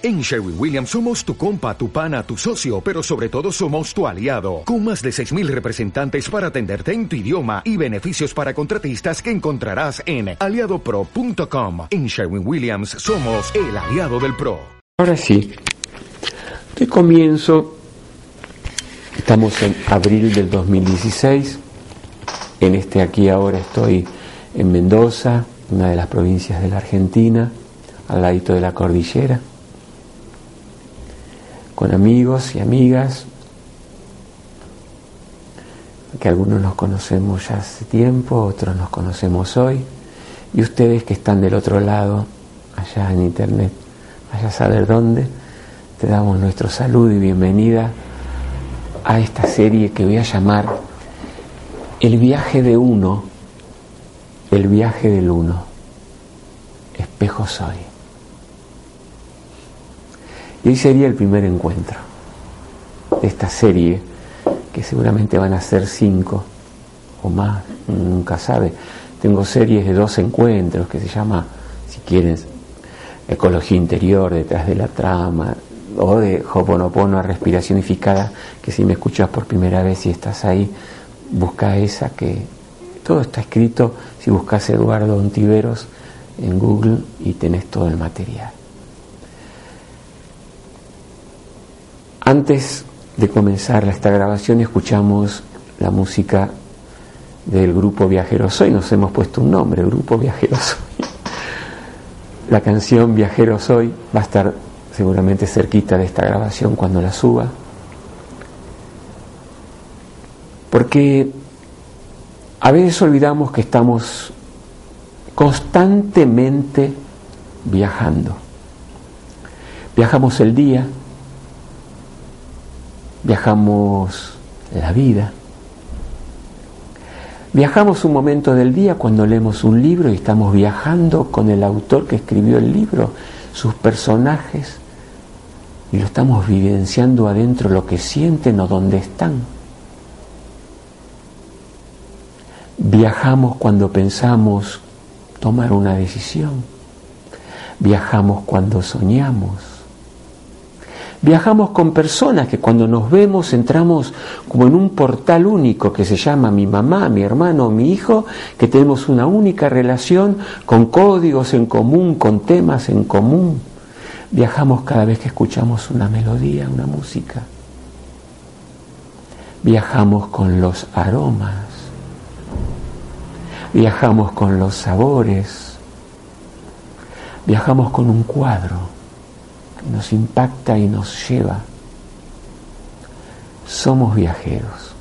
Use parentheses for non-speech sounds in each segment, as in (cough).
En Sherwin Williams somos tu compa, tu pana, tu socio, pero sobre todo somos tu aliado, con más de 6.000 representantes para atenderte en tu idioma y beneficios para contratistas que encontrarás en aliadopro.com. En Sherwin Williams somos el aliado del PRO. Ahora sí, de comienzo, estamos en abril del 2016, en este aquí ahora estoy en Mendoza, una de las provincias de la Argentina, al ladito de la cordillera con amigos y amigas, que algunos nos conocemos ya hace tiempo, otros nos conocemos hoy, y ustedes que están del otro lado, allá en internet, allá saber dónde, te damos nuestro saludo y bienvenida a esta serie que voy a llamar El viaje de uno, el viaje del uno, espejo soy. Y hoy sería el primer encuentro de esta serie, que seguramente van a ser cinco o más, nunca sabe. Tengo series de dos encuentros que se llama, si quieren, Ecología Interior detrás de la trama, o de Hoponopono a respiraciónificada, que si me escuchas por primera vez y estás ahí, busca esa que todo está escrito, si buscas Eduardo Ontiveros en Google y tenés todo el material. Antes de comenzar esta grabación escuchamos la música del grupo Viajeros Hoy, nos hemos puesto un nombre, Grupo Viajeros Hoy. (laughs) La canción Viajeros Hoy va a estar seguramente cerquita de esta grabación cuando la suba, porque a veces olvidamos que estamos constantemente viajando. Viajamos el día, viajamos la vida. Viajamos un momento del día cuando leemos un libro y estamos viajando con el autor que escribió el libro, sus personajes, y lo estamos vivenciando adentro lo que sienten o dónde están. Viajamos cuando pensamos tomar una decisión. Viajamos cuando soñamos. Viajamos con personas que cuando nos vemos entramos como en un portal único que se llama mi mamá, mi hermano, mi hijo, que tenemos una única relación con códigos en común, con temas en común. Viajamos cada vez que escuchamos una melodía, una música. Viajamos con los aromas. Viajamos con los sabores. Viajamos con un cuadro nos impacta y nos lleva. Somos viajeros.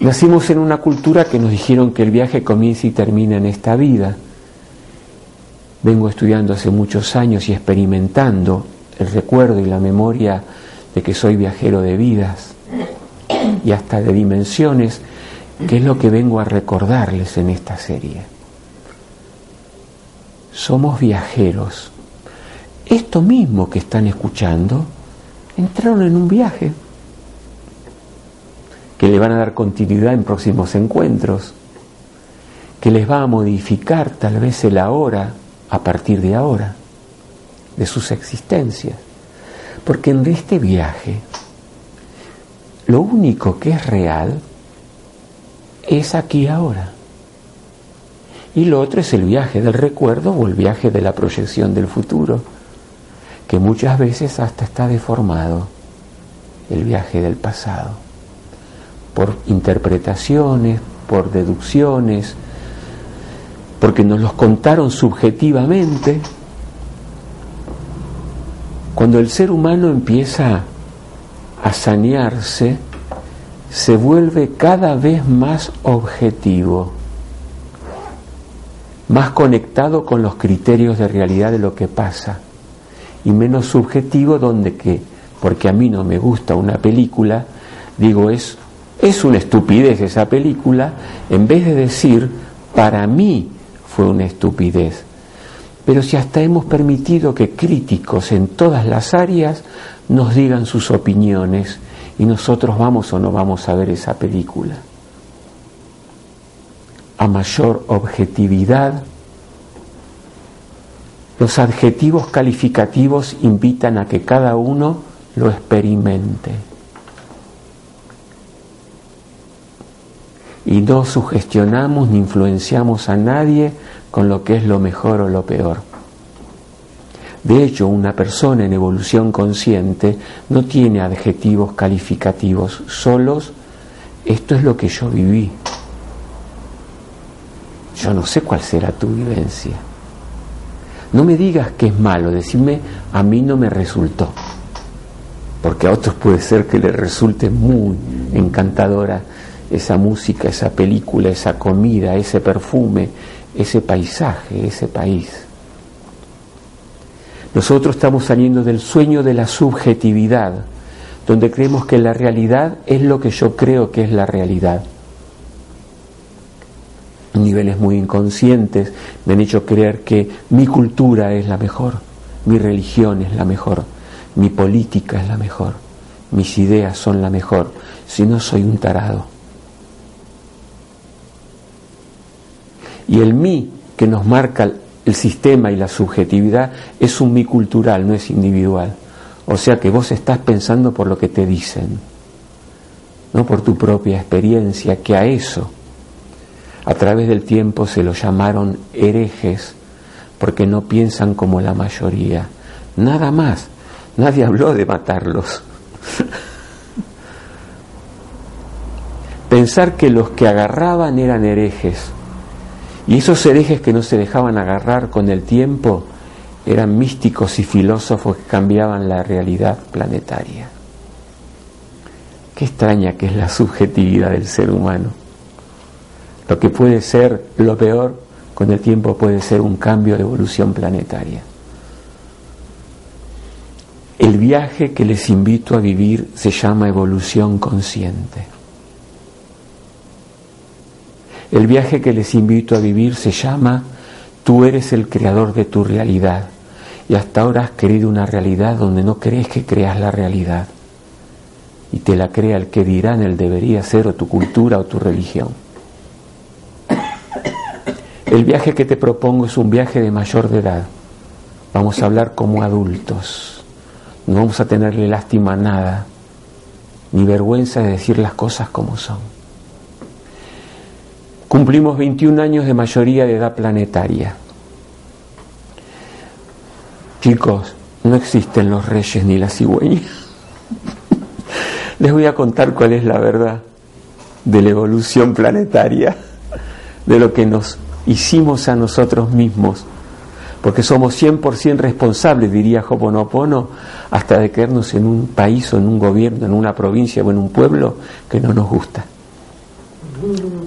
Nacimos en una cultura que nos dijeron que el viaje comienza y termina en esta vida. Vengo estudiando hace muchos años y experimentando el recuerdo y la memoria de que soy viajero de vidas y hasta de dimensiones, que es lo que vengo a recordarles en esta serie. Somos viajeros esto mismo que están escuchando, entraron en un viaje que le van a dar continuidad en próximos encuentros, que les va a modificar tal vez el ahora a partir de ahora, de sus existencias. Porque en este viaje, lo único que es real es aquí ahora. Y lo otro es el viaje del recuerdo o el viaje de la proyección del futuro que muchas veces hasta está deformado el viaje del pasado, por interpretaciones, por deducciones, porque nos los contaron subjetivamente. Cuando el ser humano empieza a sanearse, se vuelve cada vez más objetivo, más conectado con los criterios de realidad de lo que pasa y menos subjetivo donde que, porque a mí no me gusta una película, digo es, es una estupidez esa película, en vez de decir, para mí fue una estupidez. Pero si hasta hemos permitido que críticos en todas las áreas nos digan sus opiniones y nosotros vamos o no vamos a ver esa película. A mayor objetividad, Los adjetivos calificativos invitan a que cada uno lo experimente. Y no sugestionamos ni influenciamos a nadie con lo que es lo mejor o lo peor. De hecho, una persona en evolución consciente no tiene adjetivos calificativos solos. Esto es lo que yo viví. Yo no sé cuál será tu vivencia. No me digas que es malo, decime a mí no me resultó. Porque a otros puede ser que les resulte muy encantadora esa música, esa película, esa comida, ese perfume, ese paisaje, ese país. Nosotros estamos saliendo del sueño de la subjetividad, donde creemos que la realidad es lo que yo creo que es la realidad niveles muy inconscientes me han hecho creer que mi cultura es la mejor, mi religión es la mejor, mi política es la mejor, mis ideas son la mejor, si no soy un tarado. Y el mí que nos marca el sistema y la subjetividad es un mí cultural, no es individual. O sea que vos estás pensando por lo que te dicen, no por tu propia experiencia, que a eso a través del tiempo se los llamaron herejes porque no piensan como la mayoría. Nada más. Nadie habló de matarlos. (laughs) Pensar que los que agarraban eran herejes. Y esos herejes que no se dejaban agarrar con el tiempo eran místicos y filósofos que cambiaban la realidad planetaria. Qué extraña que es la subjetividad del ser humano. Lo que puede ser lo peor, con el tiempo puede ser un cambio de evolución planetaria. El viaje que les invito a vivir se llama evolución consciente. El viaje que les invito a vivir se llama tú eres el creador de tu realidad y hasta ahora has querido una realidad donde no crees que creas la realidad y te la crea el que dirán el debería ser o tu cultura o tu religión. El viaje que te propongo es un viaje de mayor de edad. Vamos a hablar como adultos. No vamos a tenerle lástima a nada, ni vergüenza de decir las cosas como son. Cumplimos 21 años de mayoría de edad planetaria. Chicos, no existen los reyes ni las cigüeñas. Les voy a contar cuál es la verdad de la evolución planetaria, de lo que nos hicimos a nosotros mismos, porque somos 100% responsables, diría Hoponopono, hasta de quedarnos en un país o en un gobierno, en una provincia o en un pueblo que no nos gusta.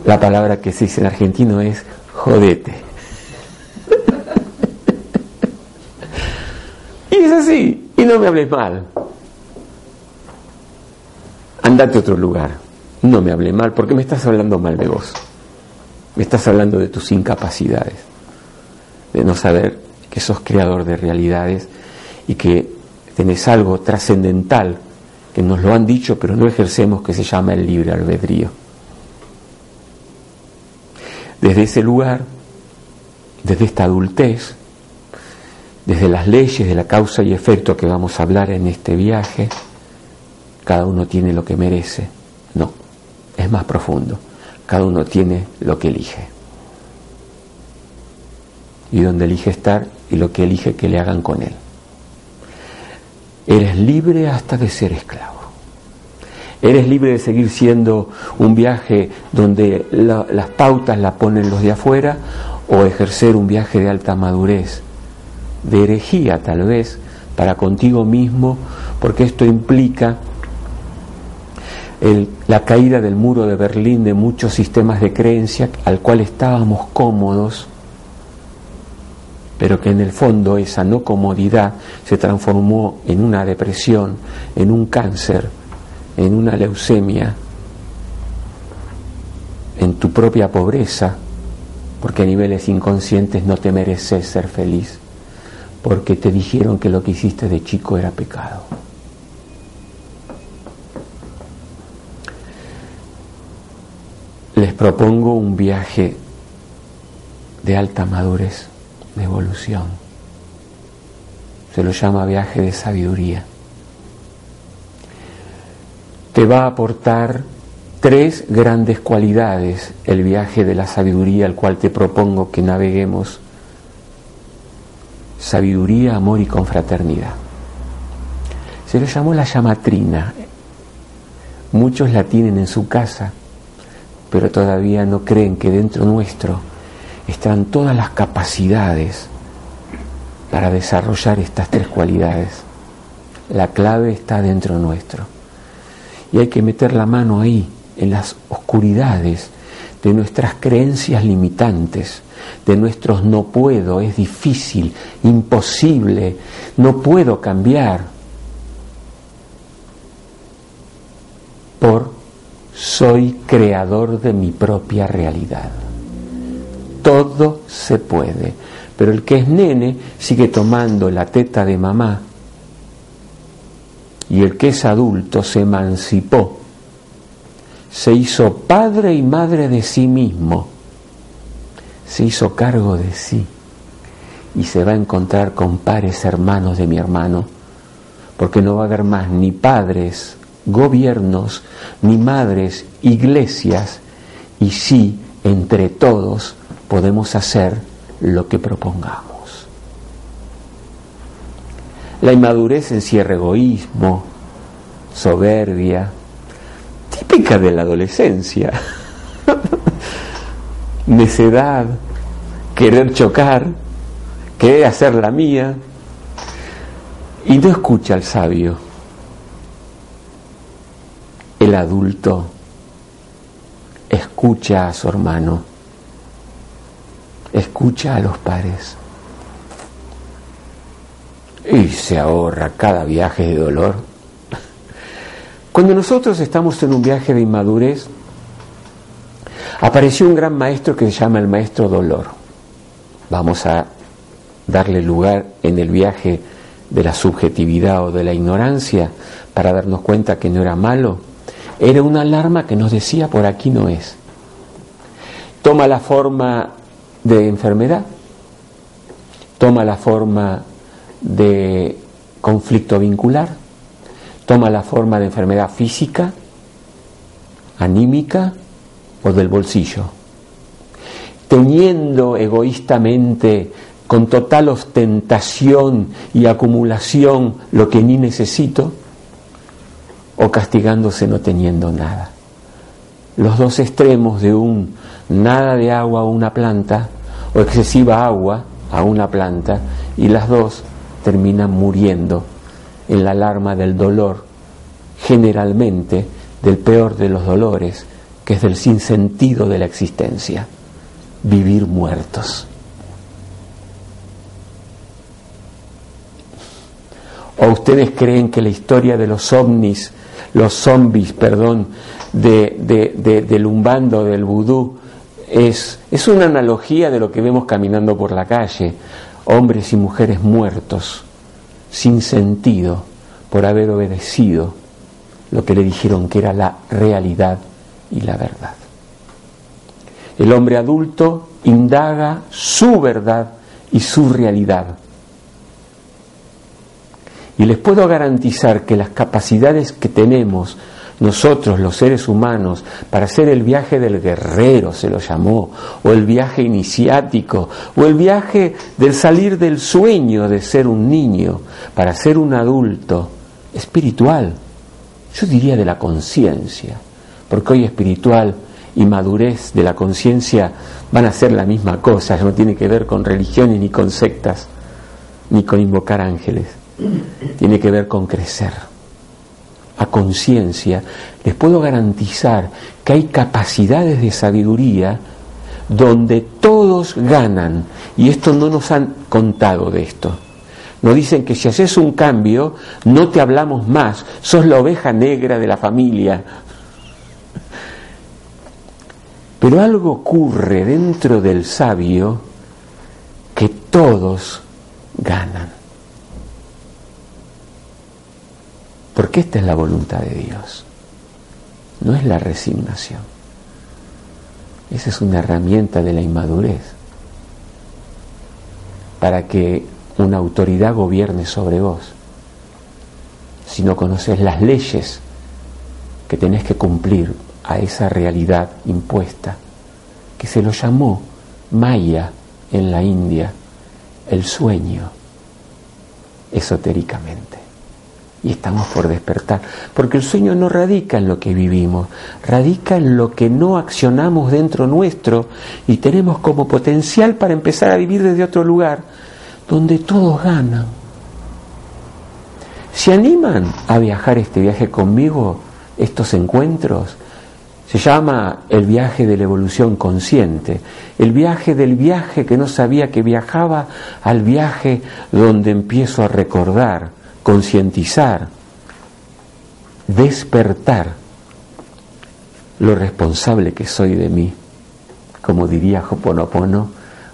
La palabra que se dice en argentino es jodete. (laughs) y es así, y no me hables mal. Andate a otro lugar, no me hables mal, porque me estás hablando mal de vos. Me estás hablando de tus incapacidades, de no saber que sos creador de realidades y que tenés algo trascendental que nos lo han dicho pero no ejercemos que se llama el libre albedrío. Desde ese lugar, desde esta adultez, desde las leyes de la causa y efecto que vamos a hablar en este viaje, cada uno tiene lo que merece. No, es más profundo. Cada uno tiene lo que elige. Y donde elige estar y lo que elige que le hagan con él. Eres libre hasta de ser esclavo. Eres libre de seguir siendo un viaje donde las pautas la ponen los de afuera o ejercer un viaje de alta madurez, de herejía tal vez, para contigo mismo, porque esto implica la caída del muro de Berlín de muchos sistemas de creencia al cual estábamos cómodos, pero que en el fondo esa no comodidad se transformó en una depresión, en un cáncer, en una leucemia, en tu propia pobreza, porque a niveles inconscientes no te mereces ser feliz, porque te dijeron que lo que hiciste de chico era pecado. Les propongo un viaje de alta madurez, de evolución. se lo llama viaje de sabiduría. Te va a aportar tres grandes cualidades el viaje de la sabiduría al cual te propongo que naveguemos. Sabiduría, amor y confraternidad. Se lo llamó la llamatrina. Muchos la tienen en su casa, pero todavía no creen que dentro nuestro están todas las capacidades para desarrollar estas tres cualidades. La clave está dentro nuestro. Y hay que meter la mano ahí, en las oscuridades de nuestras creencias limitantes, de nuestros no puedo, es difícil, imposible, no puedo cambiar, por soy creador de mi propia realidad. Todo se puede. Pero el que es nene sigue tomando la teta de mamá y el que es adulto se emancipó, se hizo padre y madre de sí mismo, se hizo cargo de sí y se va a encontrar con pares hermanos de mi hermano, porque no va a haber más ni padres, gobiernos, ni madres, iglesias, y sí, entre todos podemos hacer lo que propongamos. La inmadurez encierra egoísmo, soberbia, típica de la adolescencia, (laughs) necedad, querer chocar, querer hacer la mía, y no escucha al sabio. El adulto escucha a su hermano escucha a los pares y se ahorra cada viaje de dolor. Cuando nosotros estamos en un viaje de inmadurez, apareció un gran maestro que se llama el maestro dolor. Vamos a darle lugar en el viaje de la subjetividad o de la ignorancia para darnos cuenta que no era malo. Era una alarma que nos decía por aquí no es. Toma la forma de enfermedad, toma la forma de conflicto vincular, toma la forma de enfermedad física, anímica o del bolsillo. Teniendo egoístamente, con total ostentación y acumulación lo que ni necesito, o castigándose no teniendo nada. Los dos extremos de un nada de agua a una planta o excesiva agua a una planta y las dos terminan muriendo en la alarma del dolor, generalmente del peor de los dolores, que es del sinsentido de la existencia, vivir muertos. ¿O ustedes creen que la historia de los ovnis, los zombies, perdón, de, de, del umbando, del vudú, es, una analogía de lo que vemos caminando por la calle, hombres y mujeres muertos, sin sentido, por haber obedecido lo que le dijeron que era la realidad y la verdad. El hombre adulto indaga su verdad y su realidad. Y les puedo garantizar que las capacidades que tenemos nosotros, los seres humanos, para hacer el viaje del guerrero, se lo llamó, o el viaje iniciático, o el viaje del salir del sueño de ser un niño, para ser un adulto espiritual, yo diría de la conciencia, porque hoy espiritual y madurez de la conciencia van a ser la misma cosa, no tiene que ver con religiones ni con sectas, ni con invocar ángeles, tiene que ver con crecer a conciencia, les puedo garantizar que hay capacidades de sabiduría donde todos ganan. Y esto no nos han contado de esto. Nos dicen que si haces un cambio, no te hablamos más, sos la oveja negra de la familia. Pero algo ocurre dentro del sabio que todos ganan. Porque esta es la voluntad de Dios. No es la resignación. Esa es una herramienta de la inmadurez. Para que una autoridad gobierne sobre vos, si no conoces las leyes que tenés que cumplir a esa realidad impuesta, que se lo llamó Maya en la India, el sueño, esotéricamente. Y estamos por despertar, porque el sueño no radica en lo que vivimos, radica en lo que no accionamos dentro nuestro y tenemos como potencial para empezar a vivir desde otro lugar, donde todos ganan. ¿Se animan a viajar este viaje conmigo, estos encuentros? Se llama el viaje de la evolución consciente, el viaje del viaje que no sabía que viajaba al viaje donde empiezo a recordar, concientizar, despertar lo responsable que soy de mí. Como diría Hoponopono,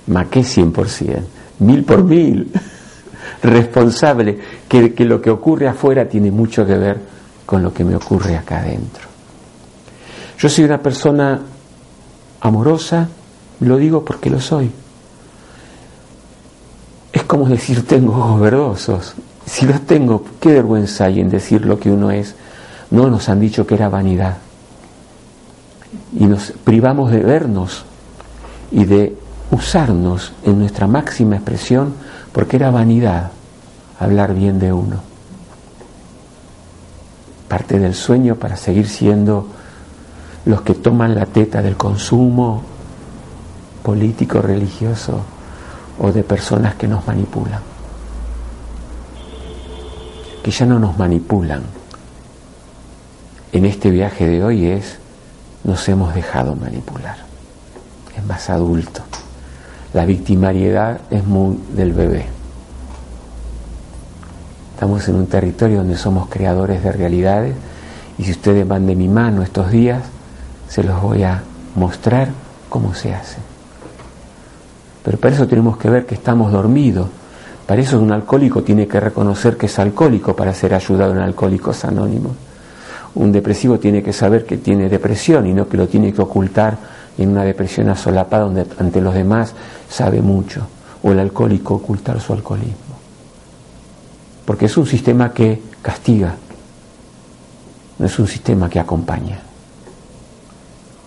maqué 100%, mil por mil, (laughs) responsable, que, que lo que ocurre afuera tiene mucho que ver con lo que me ocurre acá adentro. Yo soy una persona amorosa, lo digo porque lo soy. Es como decir tengo ojos verdosos. Si los tengo, qué vergüenza hay en decir lo que uno es. No nos han dicho que era vanidad. Y nos privamos de vernos y de usarnos en nuestra máxima expresión porque era vanidad hablar bien de uno. Parte del sueño para seguir siendo los que toman la teta del consumo político, religioso o de personas que nos manipulan. Que ya no nos manipulan. En este viaje de hoy es, nos hemos dejado manipular. Es más adulto. La victimariedad es muy del bebé. Estamos en un territorio donde somos creadores de realidades y si ustedes van de mi mano estos días, se los voy a mostrar cómo se hace. Pero para eso tenemos que ver que estamos dormidos. Para eso un alcohólico tiene que reconocer que es alcohólico para ser ayudado en Alcohólicos Anónimos. Un depresivo tiene que saber que tiene depresión y no que lo tiene que ocultar en una depresión asolapada donde ante los demás sabe mucho. O el alcohólico ocultar su alcoholismo. Porque es un sistema que castiga, no es un sistema que acompaña.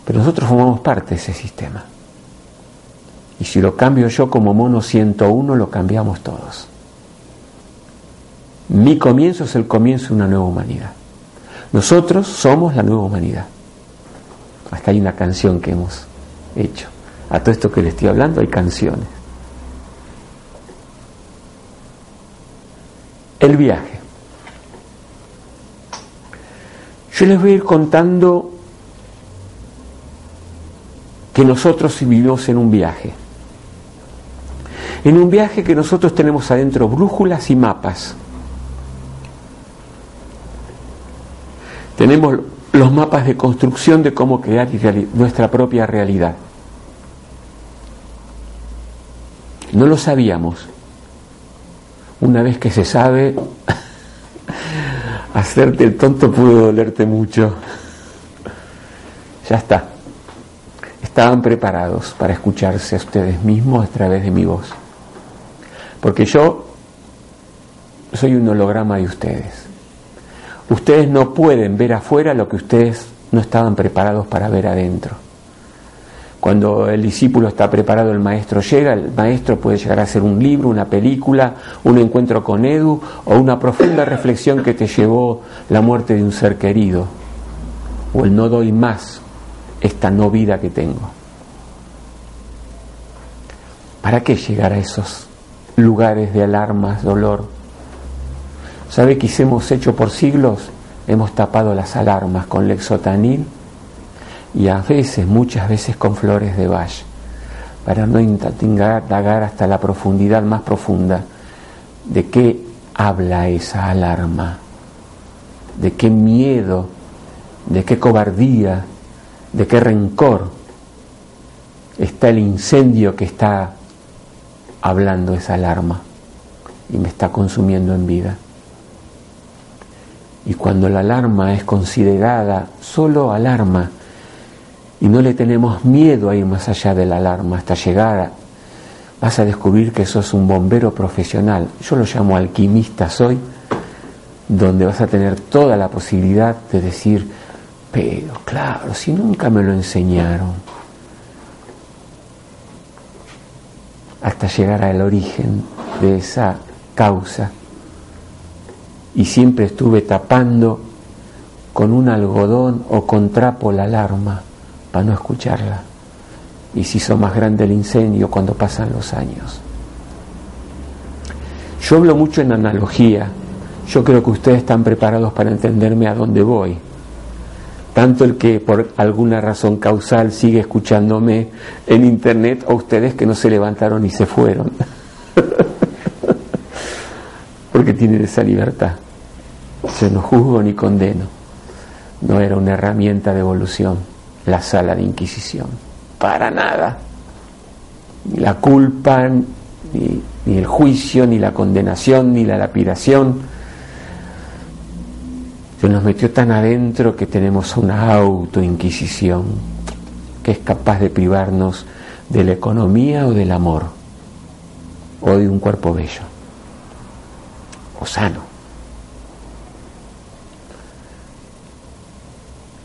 Pero nosotros formamos parte de ese sistema. Y si lo cambio yo como mono 101, lo cambiamos todos. Mi comienzo es el comienzo de una nueva humanidad. Nosotros somos la nueva humanidad. Hasta hay una canción que hemos hecho. A todo esto que le estoy hablando hay canciones. El viaje. Yo les voy a ir contando que nosotros vivimos en un viaje. En un viaje que nosotros tenemos adentro brújulas y mapas. Tenemos los mapas de construcción de cómo crear nuestra propia realidad. No lo sabíamos. Una vez que se sabe, (laughs) hacerte el tonto pudo dolerte mucho. Ya está estaban preparados para escucharse a ustedes mismos a través de mi voz. Porque yo soy un holograma de ustedes. Ustedes no pueden ver afuera lo que ustedes no estaban preparados para ver adentro. Cuando el discípulo está preparado, el maestro llega, el maestro puede llegar a ser un libro, una película, un encuentro con Edu o una profunda reflexión que te llevó la muerte de un ser querido o el no doy más esta no vida que tengo. ¿Para qué llegar a esos lugares de alarmas, dolor? ¿Sabe qué hemos hecho por siglos? Hemos tapado las alarmas con lexotanil y a veces, muchas veces con flores de valle, para no indagar hasta la profundidad más profunda de qué habla esa alarma, de qué miedo, de qué cobardía, de qué rencor está el incendio que está hablando esa alarma y me está consumiendo en vida. Y cuando la alarma es considerada solo alarma y no le tenemos miedo a ir más allá de la alarma hasta llegar vas a descubrir que sos un bombero profesional. Yo lo llamo alquimista soy, donde vas a tener toda la posibilidad de decir, pero claro, si nunca me lo enseñaron, hasta llegar al origen de esa causa. Y siempre estuve tapando con un algodón o con trapo la alarma para no escucharla. Y se hizo más grande el incendio cuando pasan los años. Yo hablo mucho en analogía. Yo creo que ustedes están preparados para entenderme a dónde voy. Tanto el que por alguna razón causal sigue escuchándome en internet o ustedes que no se levantaron y se fueron. (laughs) Porque tienen esa libertad. Yo no juzgo ni condeno. No era una herramienta de evolución la sala de inquisición. Para nada. Ni la culpa, ni, ni el juicio, ni la condenación, ni la lapidación se nos metió tan adentro que tenemos una autoinquisición que es capaz de privarnos de la economía o del amor, o de un cuerpo bello, o sano.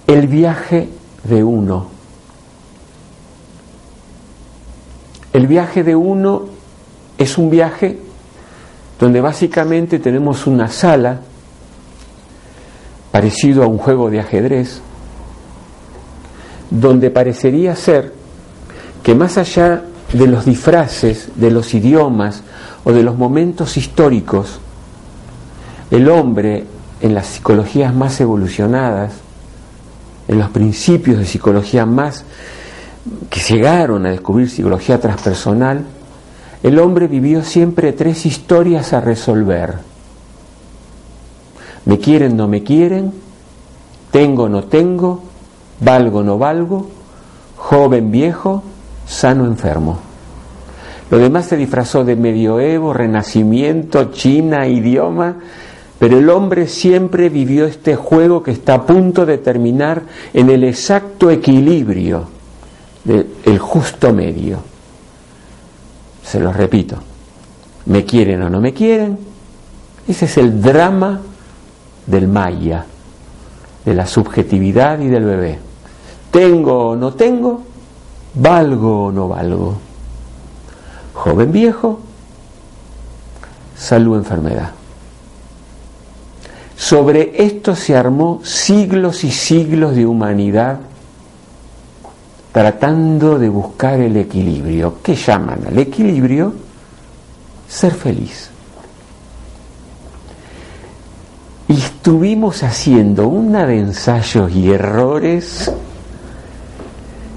El viaje de uno. El viaje de uno es un viaje donde básicamente tenemos una sala parecido a un juego de ajedrez, donde parecería ser que más allá de los disfraces, de los idiomas o de los momentos históricos, el hombre en las psicologías más evolucionadas, en los principios de psicología más que llegaron a descubrir psicología transpersonal, el hombre vivió siempre tres historias a resolver me quieren, no me quieren, tengo, no tengo, valgo, no valgo, joven, viejo, sano, enfermo. Lo demás se disfrazó de medioevo, renacimiento, China, idioma, pero el hombre siempre vivió este juego que está a punto de terminar en el exacto equilibrio, el justo medio. Se lo repito, me quieren o no me quieren, ese es el drama del maya, de la subjetividad y del bebé. Tengo o no tengo, valgo o no valgo. Joven viejo, salud enfermedad. Sobre esto se armó siglos y siglos de humanidad tratando de buscar el equilibrio. ¿Qué llaman al equilibrio? Ser feliz. Y estuvimos haciendo una de ensayos y errores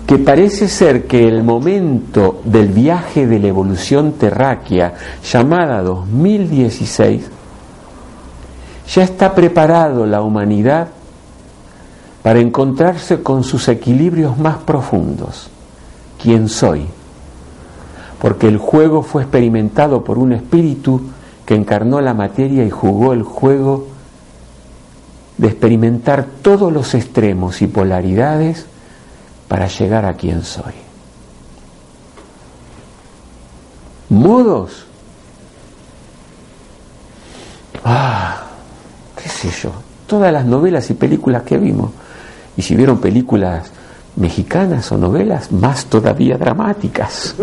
que parece ser que el momento del viaje de la evolución terráquea llamada 2016 ya está preparado la humanidad para encontrarse con sus equilibrios más profundos. ¿Quién soy? Porque el juego fue experimentado por un espíritu que encarnó la materia y jugó el juego de experimentar todos los extremos y polaridades para llegar a quien soy. Modos. Ah, qué sé yo. Todas las novelas y películas que vimos. Y si vieron películas mexicanas o novelas, más todavía dramáticas.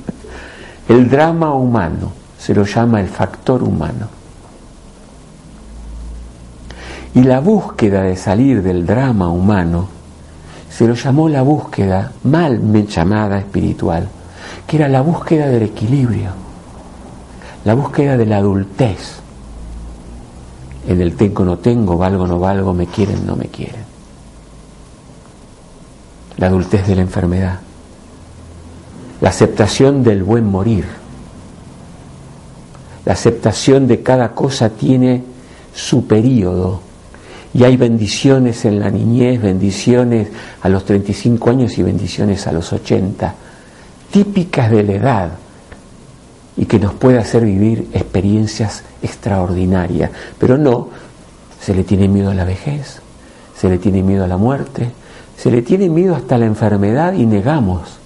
(laughs) el drama humano se lo llama el factor humano. Y la búsqueda de salir del drama humano se lo llamó la búsqueda mal llamada espiritual, que era la búsqueda del equilibrio, la búsqueda de la adultez. En el tengo no tengo, valgo no valgo, me quieren no me quieren. La adultez de la enfermedad, la aceptación del buen morir, la aceptación de cada cosa tiene su periodo y hay bendiciones en la niñez, bendiciones a los 35 años y bendiciones a los 80, típicas de la edad y que nos puede hacer vivir experiencias extraordinarias. Pero no, se le tiene miedo a la vejez, se le tiene miedo a la muerte, se le tiene miedo hasta la enfermedad y negamos.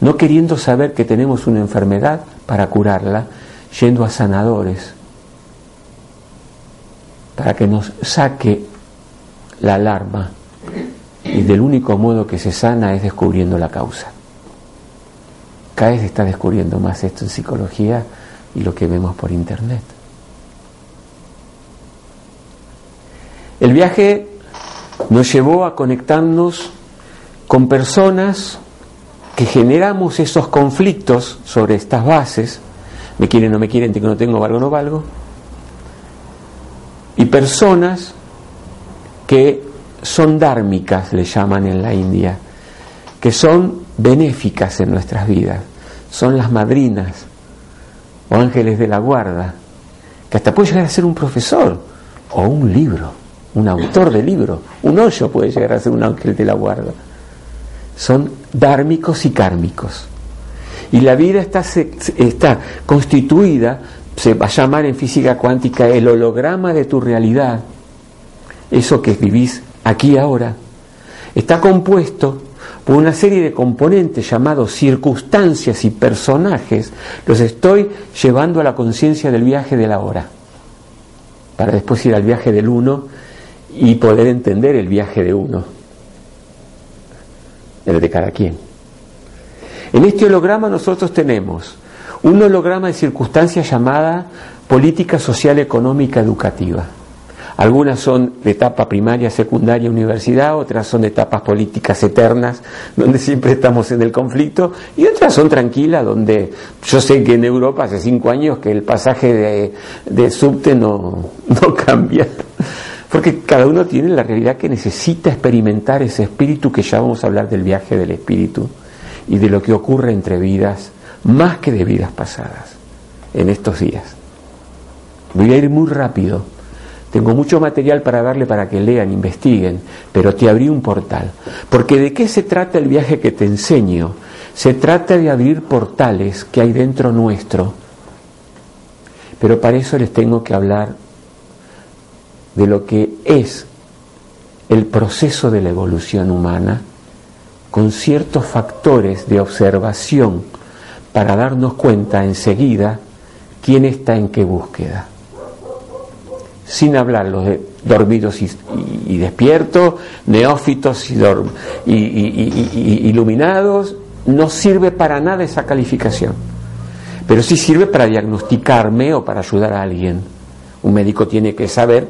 no queriendo saber que tenemos una enfermedad para curarla, yendo a sanadores, para que nos saque la alarma. Y del único modo que se sana es descubriendo la causa. Cada vez se está descubriendo más esto en psicología y lo que vemos por internet. El viaje nos llevó a conectarnos con personas que generamos esos conflictos sobre estas bases, me quieren o no me quieren, que no tengo, valgo o no valgo, y personas que son dármicas, le llaman en la India, que son benéficas en nuestras vidas, son las madrinas o ángeles de la guarda, que hasta puede llegar a ser un profesor o un libro, un autor de libro, un hoyo puede llegar a ser un ángel de la guarda. Son dármicos y kármicos. Y la vida está, está constituida, se va a llamar en física cuántica el holograma de tu realidad, eso que vivís aquí ahora, está compuesto por una serie de componentes llamados circunstancias y personajes, los estoy llevando a la conciencia del viaje de la hora, para después ir al viaje del uno y poder entender el viaje de uno, el de cada quien. En este holograma nosotros tenemos un holograma de circunstancias llamada política social económica educativa. Algunas son de etapa primaria, secundaria, universidad, otras son de etapas políticas eternas, (laughs) donde siempre estamos en el conflicto, y otras son tranquilas, donde yo sé que en Europa hace cinco años que el pasaje de, de subte no, (laughs) no cambia, porque cada uno tiene la realidad que necesita experimentar ese espíritu que ya vamos a hablar del viaje del espíritu y de lo que ocurre entre vidas, más que de vidas pasadas, en estos días. Voy a ir muy rápido tengo mucho material para darle para que lean, investiguen, pero te abrí un portal. Porque ¿de qué se trata el viaje que te enseño? Se trata de abrir portales que hay dentro nuestro. Pero para eso les tengo que hablar de lo que es el proceso de la evolución humana con ciertos factores de observación para darnos cuenta enseguida quién está en qué búsqueda sin hablar los de dormidos y, despiertos, neófitos y, iluminados, no sirve para nada esa calificación. Pero sí sirve para diagnosticarme o para ayudar a alguien. Un médico tiene que saber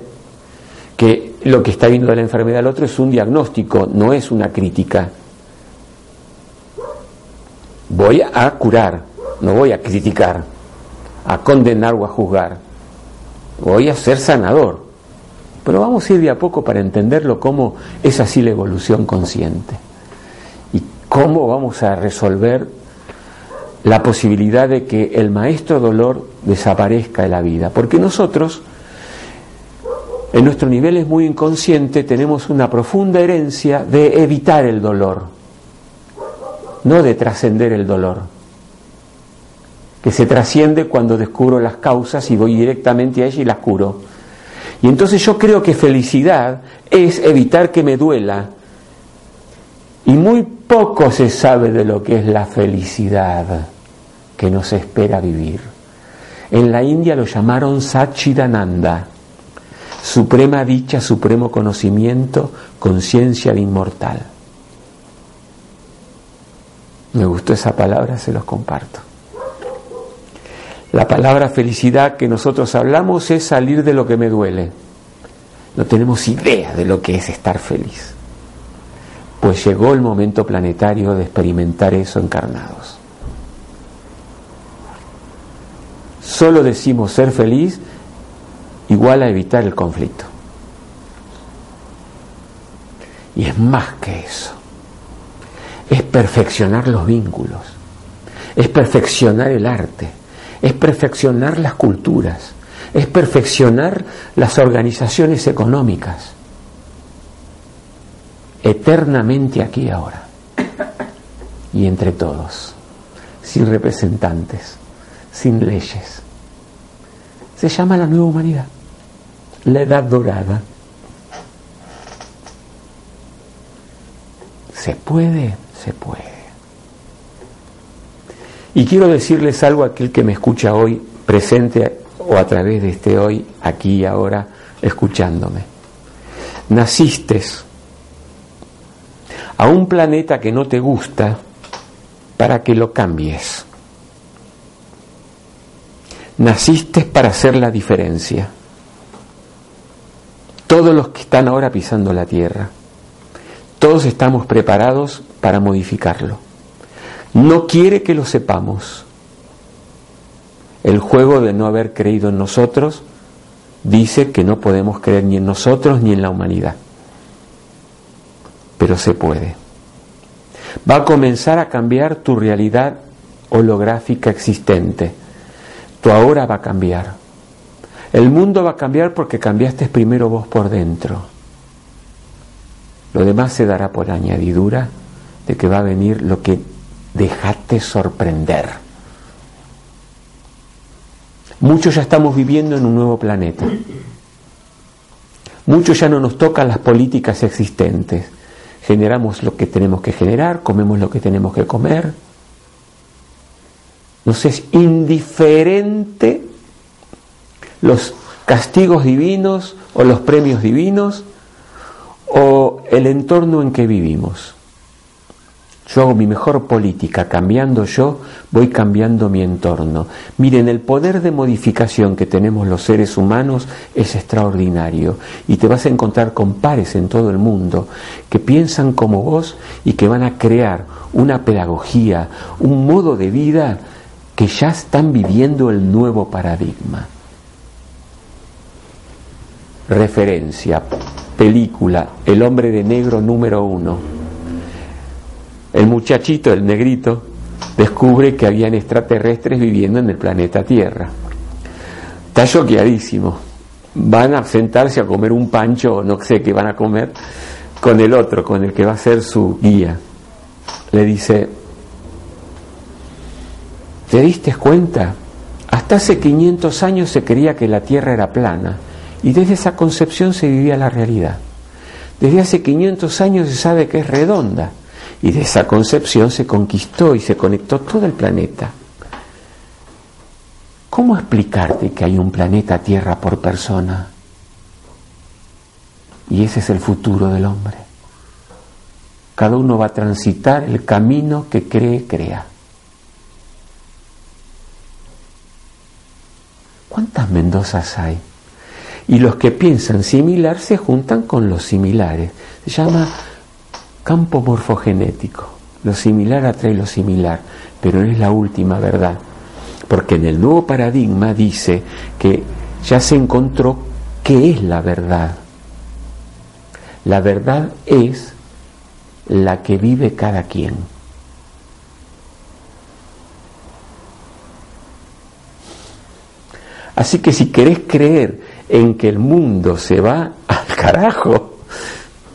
que lo que está viendo de la enfermedad del otro es un diagnóstico, no es una crítica. Voy a curar, no voy a criticar, a condenar o a juzgar voy a ser sanador. Pero vamos a ir de a poco para entenderlo cómo es así la evolución consciente. Y cómo vamos a resolver la posibilidad de que el maestro dolor desaparezca de la vida. Porque nosotros, en nuestro nivel es muy inconsciente, tenemos una profunda herencia de evitar el dolor, no de trascender el dolor que se trasciende cuando descubro las causas y voy directamente a ella y las curo. Y entonces yo creo que felicidad es evitar que me duela. Y muy poco se sabe de lo que es la felicidad que nos espera vivir. En la India lo llamaron Sachidananda, suprema dicha, supremo conocimiento, conciencia de inmortal. Me gustó esa palabra, se los comparto. La palabra felicidad que nosotros hablamos es salir de lo que me duele. No tenemos idea de lo que es estar feliz. Pues llegó el momento planetario de experimentar eso encarnados. Solo decimos ser feliz igual a evitar el conflicto. Y es más que eso. Es perfeccionar los vínculos. Es perfeccionar el arte es perfeccionar las culturas, es perfeccionar las organizaciones económicas, eternamente aquí ahora, y entre todos, sin representantes, sin leyes. Se llama la nueva humanidad, la edad dorada. ¿Se puede? Se puede. Y quiero decirles algo a aquel que me escucha hoy, presente o a través de este hoy, aquí y ahora, escuchándome. Naciste a un planeta que no te gusta para que lo cambies. Naciste para hacer la diferencia. Todos los que están ahora pisando la tierra, todos estamos preparados para modificarlo. No quiere que lo sepamos. El juego de no haber creído en nosotros dice que no podemos creer ni en nosotros ni en la humanidad. Pero se puede. Va a comenzar a cambiar tu realidad holográfica existente. Tu ahora va a cambiar. El mundo va a cambiar porque cambiaste primero vos por dentro. Lo demás se dará por añadidura de que va a venir lo que dejate sorprender. Muchos ya estamos viviendo en un nuevo planeta. Muchos ya no nos tocan las políticas existentes. Generamos lo que tenemos que generar, comemos lo que tenemos que comer. Nos es indiferente los castigos divinos o los premios divinos o el entorno en que vivimos. Yo hago mi mejor política, cambiando yo, voy cambiando mi entorno. Miren, el poder de modificación que tenemos los seres humanos es extraordinario. Y te vas a encontrar con pares en todo el mundo que piensan como vos y que van a crear una pedagogía, un modo de vida que ya están viviendo el nuevo paradigma. Referencia, película, El hombre de negro número uno el muchachito, el negrito, descubre que habían extraterrestres viviendo en el planeta Tierra. Está choqueadísimo. Van a sentarse a comer un pancho no sé qué van a comer con el otro, con el que va a ser su guía. Le dice, ¿te diste cuenta? Hasta hace 500 años se creía que la Tierra era plana y desde esa concepción se vivía la realidad. Desde hace 500 años se sabe que es redonda y de esa concepción se conquistó y se conectó todo el planeta. ¿Cómo explicarte que hay un planeta Tierra por persona? Y ese es el futuro del hombre. Cada uno va a transitar el camino que cree crea. ¿Cuántas Mendozas hay? Y los que piensan similar se juntan con los similares. Se llama campo morfogenético. Lo similar atrae lo similar, pero no es la última verdad. Porque en el nuevo paradigma dice que ya se encontró qué es la verdad. La verdad es la que vive cada quien. Así que si querés creer en que el mundo se va al carajo,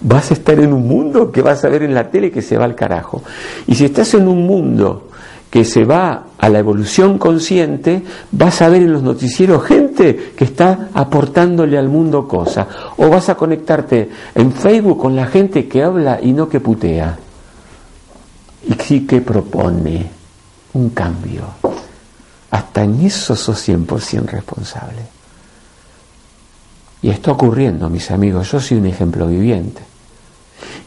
vas a estar en un mundo que vas a ver en la tele que se va al carajo. Y si estás en un mundo que se va a la evolución consciente, vas a ver en los noticieros gente que está aportándole al mundo cosas. O vas a conectarte en Facebook con la gente que habla y no que putea. Y sí que propone un cambio. Hasta en eso sos 100% responsable. Y está ocurriendo, mis amigos. Yo soy un ejemplo viviente.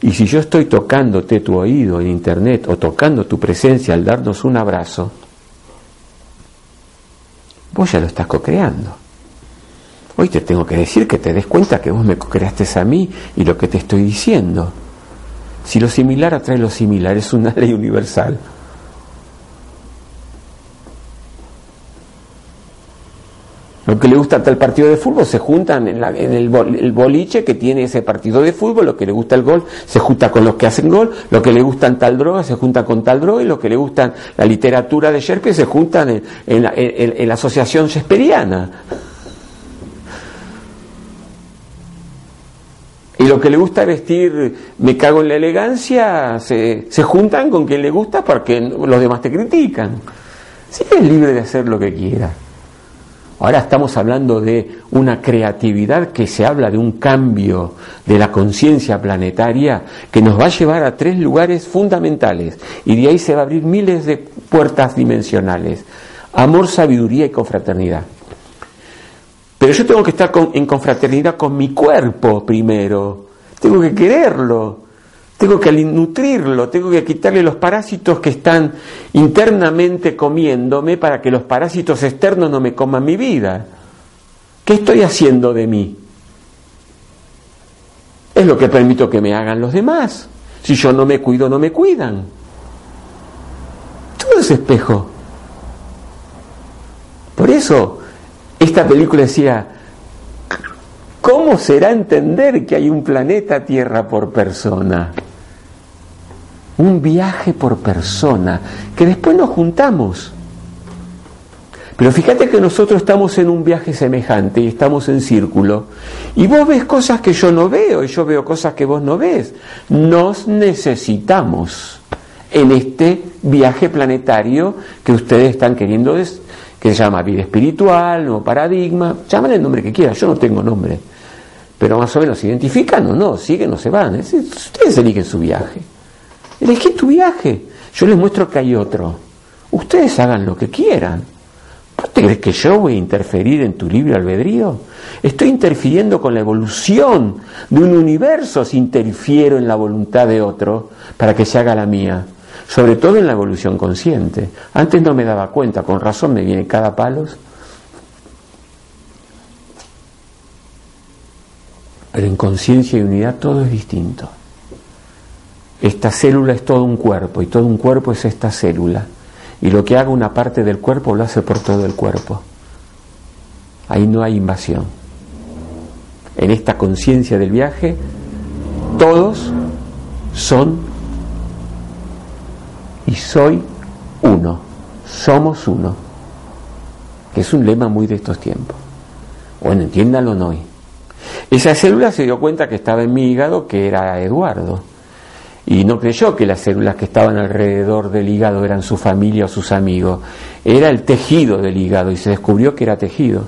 Y si yo estoy tocándote tu oído en internet o tocando tu presencia al darnos un abrazo, vos ya lo estás co-creando. Hoy te tengo que decir que te des cuenta que vos me co-creaste a mí y lo que te estoy diciendo. Si lo similar atrae lo similar, es una ley universal. Lo que le gusta tal partido de fútbol se juntan en, el, boliche que tiene ese partido de fútbol, lo que le gusta el gol se junta con los que hacen gol, lo que le gustan tal droga se junta con tal droga y lo que le gustan la literatura de Sherpe se juntan en, la, asociación shakespeariana. Y lo que le gusta vestir, me cago en la elegancia, se, se juntan con quien le gusta porque los demás te critican. Sí, es libre de hacer lo que quiera. Ahora estamos hablando de una creatividad que se habla de un cambio de la conciencia planetaria que nos va a llevar a tres lugares fundamentales y de ahí se va a abrir miles de puertas dimensionales. Amor, sabiduría y confraternidad. Pero yo tengo que estar en confraternidad con mi cuerpo primero, tengo que quererlo, tengo que nutrirlo, tengo que quitarle los parásitos que están internamente comiéndome para que los parásitos externos no me coman mi vida. ¿Qué estoy haciendo de mí? Es lo que permito que me hagan los demás. Si yo no me cuido, no me cuidan. Todo es espejo. Por eso, esta película decía, ¿cómo será entender que hay un planeta Tierra por persona? Un viaje por persona, que después nos juntamos. Pero fíjate que nosotros estamos en un viaje semejante y estamos en círculo. Y vos ves cosas que yo no veo y yo veo cosas que vos no ves. Nos necesitamos en este viaje planetario que ustedes están queriendo, que se llama vida espiritual, nuevo paradigma, llámale el nombre que quieran, yo no tengo nombre. Pero más o menos identifican o no, siguen o se van. Ustedes eligen su viaje. Elegí tu viaje. Yo les muestro que hay otro. Ustedes hagan lo que quieran. ¿Vos te crees que yo voy a interferir en tu libre albedrío? Estoy interfiriendo con la evolución de un universo si interfiero en la voluntad de otro para que se haga la mía. Sobre todo en la evolución consciente. Antes no me daba cuenta, con razón me viene cada palos. Pero en conciencia y unidad todo es distinto. Esta célula es todo un cuerpo y todo un cuerpo es esta célula. Y lo que haga una parte del cuerpo lo hace por todo el cuerpo. Ahí no hay invasión. En esta conciencia del viaje, todos son y soy uno. Somos uno. Que es un lema muy de estos tiempos. Bueno, entiéndanlo hoy. Esa célula se dio cuenta que estaba en mi hígado, que era Eduardo y no creyó que las células que estaban alrededor del hígado eran su familia o sus amigos, era el tejido del hígado y se descubrió que era tejido.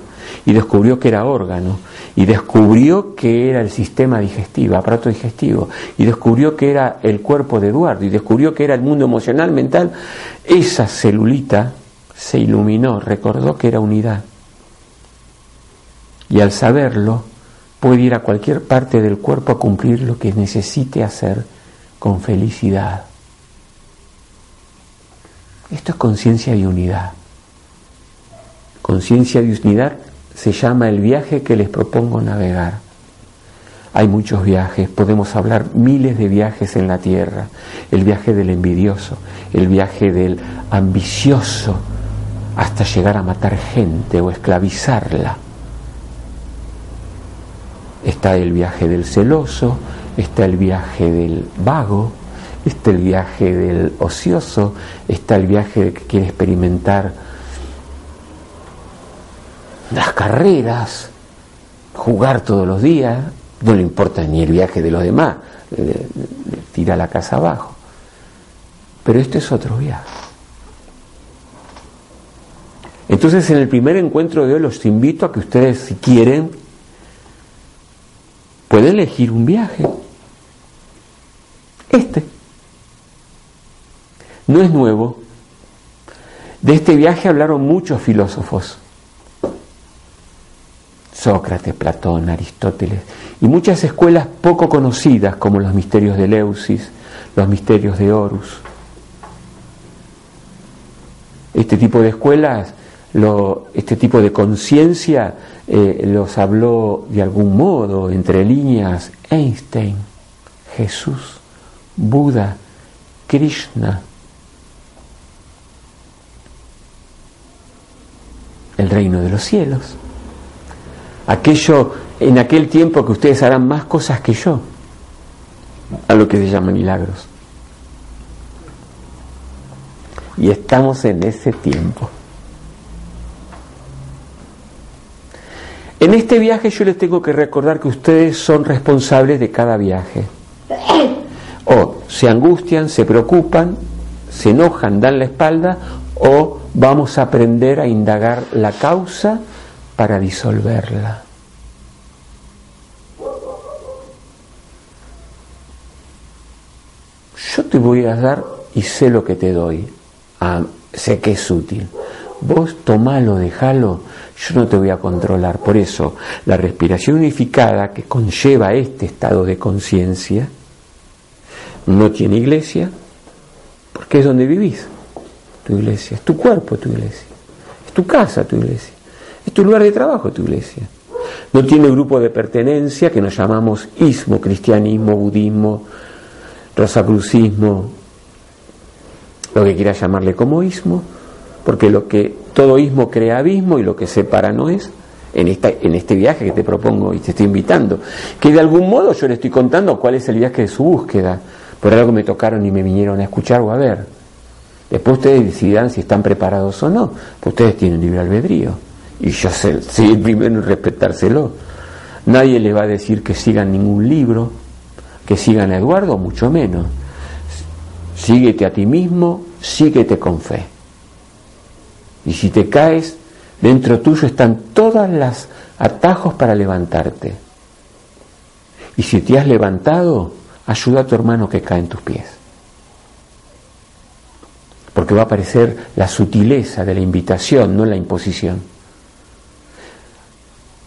Y descubrió que era órgano. Y descubrió que era el sistema digestivo, aparato digestivo. Y descubrió que era el cuerpo de Eduardo. Y descubrió que era el mundo emocional, mental, esa celulita se iluminó, recordó que era unidad. Y al saberlo puede ir a cualquier parte del cuerpo a cumplir lo que necesite hacer con felicidad. Esto es conciencia de unidad. Conciencia de unidad se llama el viaje que les propongo navegar. Hay muchos viajes, podemos hablar miles de viajes en la tierra. El viaje del envidioso, el viaje del ambicioso, hasta llegar a matar gente o esclavizarla. Está el viaje del celoso, está el viaje del vago, está el viaje del ocioso, está el viaje que quiere experimentar las carreras, jugar todos los días, no le importa ni el viaje de los demás, le, tira la casa abajo. Pero este es otro viaje. Entonces en el primer encuentro de hoy los invito a que ustedes si quieren pueden elegir un viaje este. No es nuevo. De este viaje hablaron muchos filósofos. Sócrates, Platón, Aristóteles y muchas escuelas poco conocidas como los misterios de Leusis, los misterios de Horus. Este tipo de escuelas, este tipo de conciencia eh, los habló de algún modo, entre líneas, Einstein, Jesús. Buda, Krishna, el reino de los cielos. Aquello, en aquel tiempo que ustedes harán más cosas que yo, a lo que se llama milagros. Y estamos en ese tiempo. En este viaje yo les tengo que recordar que ustedes son responsables de cada viaje. (coughs) O se angustian, se preocupan, se enojan, dan la espalda, o vamos a aprender a indagar la causa para disolverla. Yo te voy a dar y sé lo que te doy. Ah, sé que es útil. Vos tomalo, dejalo, yo no te voy a controlar. Por eso, la respiración unificada que conlleva este estado de conciencia no tiene iglesia, porque es donde vivís, tu iglesia, es tu cuerpo tu iglesia, es tu casa tu iglesia, es tu lugar de trabajo tu iglesia. No tiene grupo de pertenencia que nos llamamos ismo, cristianismo, budismo, rosacrucismo, lo que quiera llamarle como ismo, porque lo que todo ismo crea abismo y lo que separa no es. En, esta, en este viaje que te propongo y te estoy invitando, que de algún modo yo le estoy contando cuál es el viaje de su búsqueda, por algo me tocaron y me vinieron a escuchar o a ver. Después ustedes decidan si están preparados o no, ustedes tienen libre albedrío. Y yo sé, soy el primero en respetárselo. Nadie le va a decir que sigan ningún libro, que sigan a Eduardo, mucho menos. Síguete a ti mismo, síguete con fe. Y si te caes, dentro tuyo están todas las atajos para levantarte. Y si te has levantado, ayuda a tu hermano que cae en tus pies. Porque va a aparecer la sutileza de la invitación, no la imposición.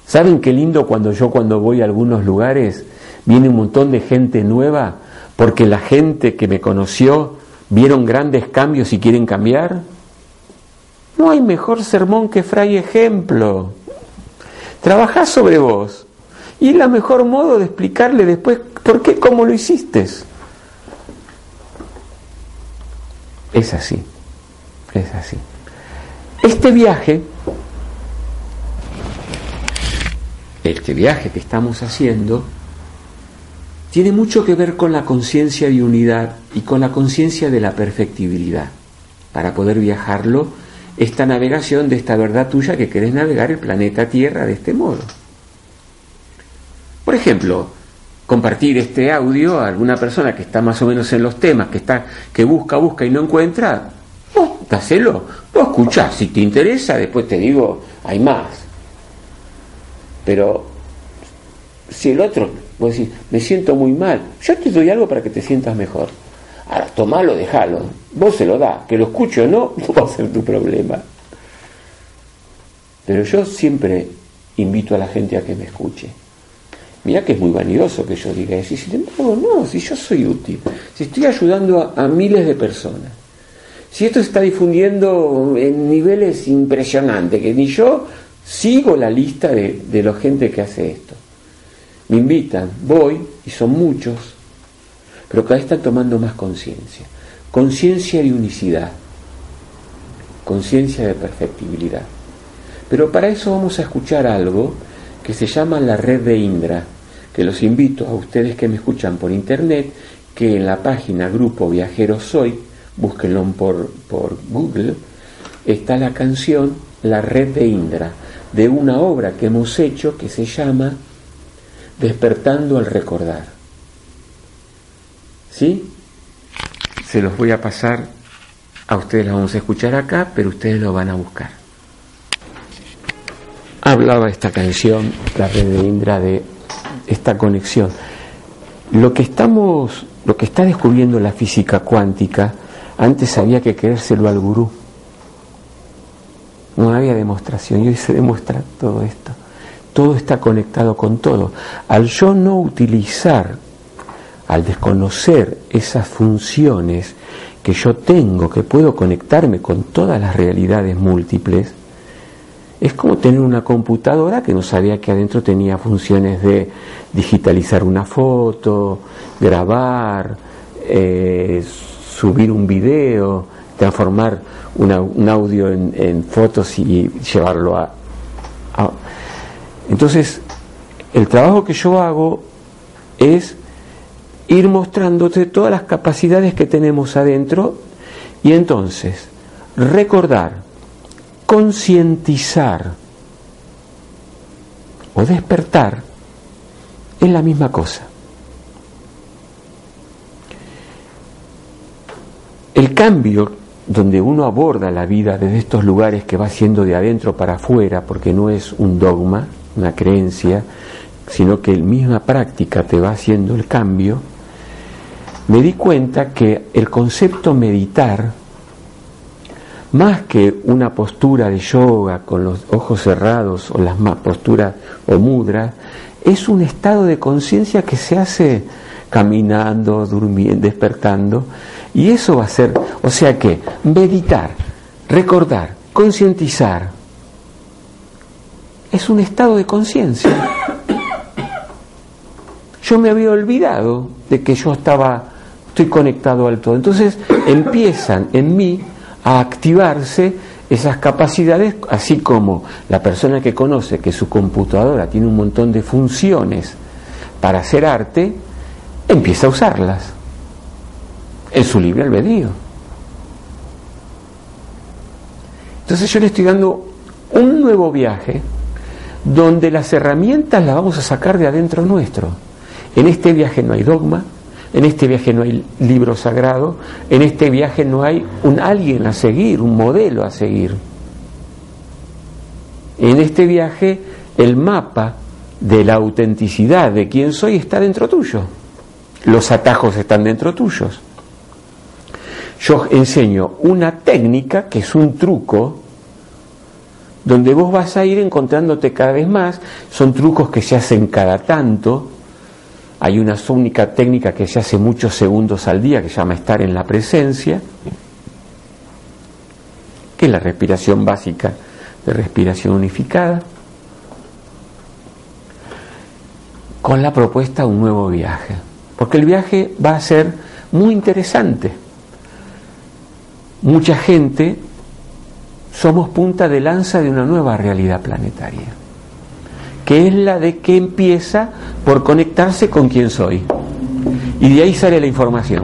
¿Saben qué lindo cuando yo cuando voy a algunos lugares viene un montón de gente nueva porque la gente que me conoció vieron grandes cambios y quieren cambiar? No hay mejor sermón que fray ejemplo. Trabajá sobre vos. Y es la mejor modo de explicarle después por qué, cómo lo hiciste. Es así, es así. Este viaje, este viaje que estamos haciendo, tiene mucho que ver con la conciencia de unidad y con la conciencia de la perfectibilidad. Para poder viajarlo, esta navegación de esta verdad tuya que querés navegar el planeta Tierra de este modo. Por ejemplo, compartir este audio a alguna persona que está más o menos en los temas, que está, que busca, busca y no encuentra, vos dáselo, vos escuchás, si te interesa, después te digo, hay más. Pero si el otro, vos decís, me siento muy mal, yo te doy algo para que te sientas mejor. Ahora, tomalo, déjalo, vos se lo da, que lo escucho o no, (laughs) no va a ser tu problema. Pero yo siempre invito a la gente a que me escuche. Mira que es muy vanidoso que yo diga eso. Y sin embargo, no, si yo soy útil, si estoy ayudando a, miles de personas, si esto se está difundiendo en niveles impresionantes, que ni yo sigo la lista de, de la gente que hace esto. Me invitan, voy, y son muchos, pero cada vez están tomando más conciencia. Conciencia de unicidad, conciencia de perfectibilidad. Pero para eso vamos a escuchar algo que se llama la red de Indra que los invito a ustedes que me escuchan por internet, que en la página Grupo Viajeros Soy, búsquenlo por, por Google, está la canción La Red de Indra, de una obra que hemos hecho que se llama Despertando al Recordar. ¿Sí? Se los voy a pasar, a ustedes la vamos a escuchar acá, pero ustedes lo van a buscar. Hablaba esta canción, La Red de Indra, de esta conexión. Lo que estamos, lo que está descubriendo la física cuántica, antes había que creérselo al gurú. No había demostración y hoy se demuestra todo esto. Todo está conectado con todo. Al yo no utilizar, al desconocer esas funciones que yo tengo, que puedo conectarme con todas las realidades múltiples, es como tener una computadora que no sabía que adentro tenía funciones de digitalizar una foto, grabar, eh, subir un video, transformar un audio en, fotos y llevarlo a... Entonces, el trabajo que yo hago es ir mostrándote todas las capacidades que tenemos adentro y entonces recordar concientizar o despertar es la misma cosa. El cambio donde uno aborda la vida desde estos lugares que va siendo de adentro para afuera, porque no es un dogma, una creencia, sino que la misma práctica te va haciendo el cambio, me di cuenta que el concepto meditar, más que una postura de yoga con los ojos cerrados o las posturas o mudras, es un estado de conciencia que se hace caminando, durmiendo, despertando, y eso va a ser, o sea que meditar, recordar, concientizar, es un estado de conciencia. Yo me había olvidado de que yo estaba, estoy conectado al todo. Entonces empiezan en mí a activarse esas capacidades, así como la persona que conoce que su computadora tiene un montón de funciones para hacer arte, empieza a usarlas en su libre albedrío. Entonces yo le estoy dando un nuevo viaje donde las herramientas las vamos a sacar de adentro nuestro. En este viaje no hay dogma, en este viaje no hay libro sagrado, en este viaje no hay un alguien a seguir, un modelo a seguir. En este viaje el mapa de la autenticidad de quién soy está dentro tuyo. Los atajos están dentro tuyos. Yo enseño una técnica que es un truco donde vos vas a ir encontrándote cada vez más, son trucos que se hacen cada tanto, hay una única técnica que se hace muchos segundos al día que se llama estar en la presencia, que es la respiración básica de respiración unificada, con la propuesta de un nuevo viaje, porque el viaje va a ser muy interesante. Mucha gente somos punta de lanza de una nueva realidad planetaria, que es la de que empieza por conectarse con quien soy. Y de ahí sale la información.